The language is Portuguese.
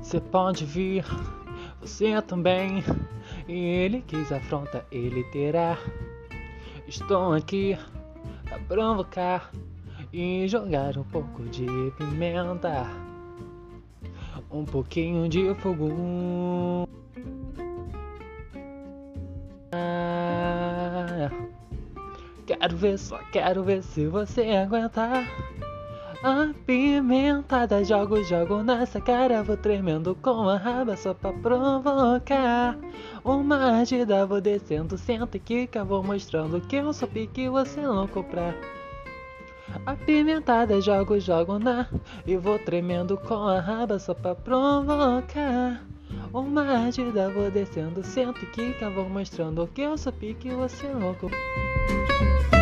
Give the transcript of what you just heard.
Você pode vir, você também. E ele quis afronta, ele terá. Estou aqui pra provocar e jogar um pouco de pimenta, um pouquinho de fogo. Quero ver, só quero ver se você aguentar. Apimentada, jogo, jogo nessa cara. Vou tremendo com a raba só pra provocar. Uma ardida, vou descendo, senta e quica. Vou mostrando que eu sou pique você não comprar. Apimentada, jogo, jogo na. E vou tremendo com a raba só pra provocar. Uma ardida, vou descendo, senta e quica. Vou mostrando que eu sou pique você não comprar.